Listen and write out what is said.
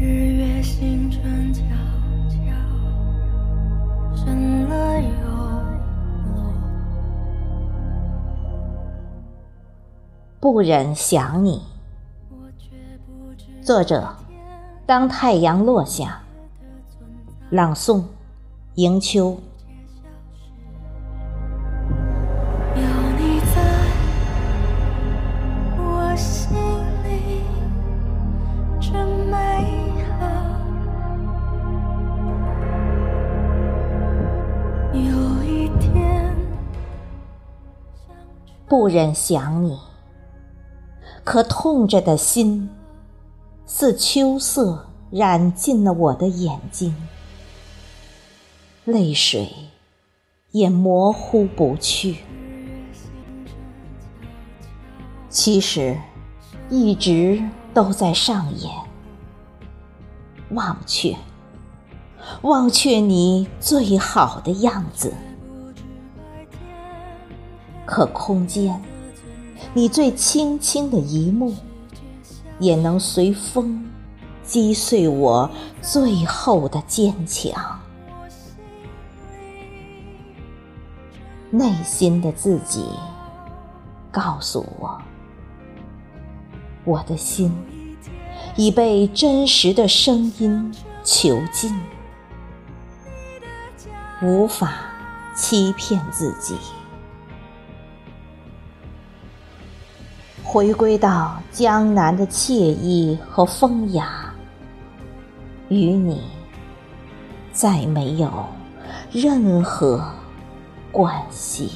日月星辰悄悄升了又落。不忍想你。作者：当太阳落下。朗诵：迎秋。天，不忍想你，可痛着的心，似秋色染进了我的眼睛。泪水也模糊不去，其实一直都在上演。忘却，忘却你最好的样子，可空间，你最轻轻的一幕，也能随风击碎我最后的坚强。内心的自己告诉我，我的心已被真实的声音囚禁，无法欺骗自己，回归到江南的惬意和风雅，与你再没有任何。关系。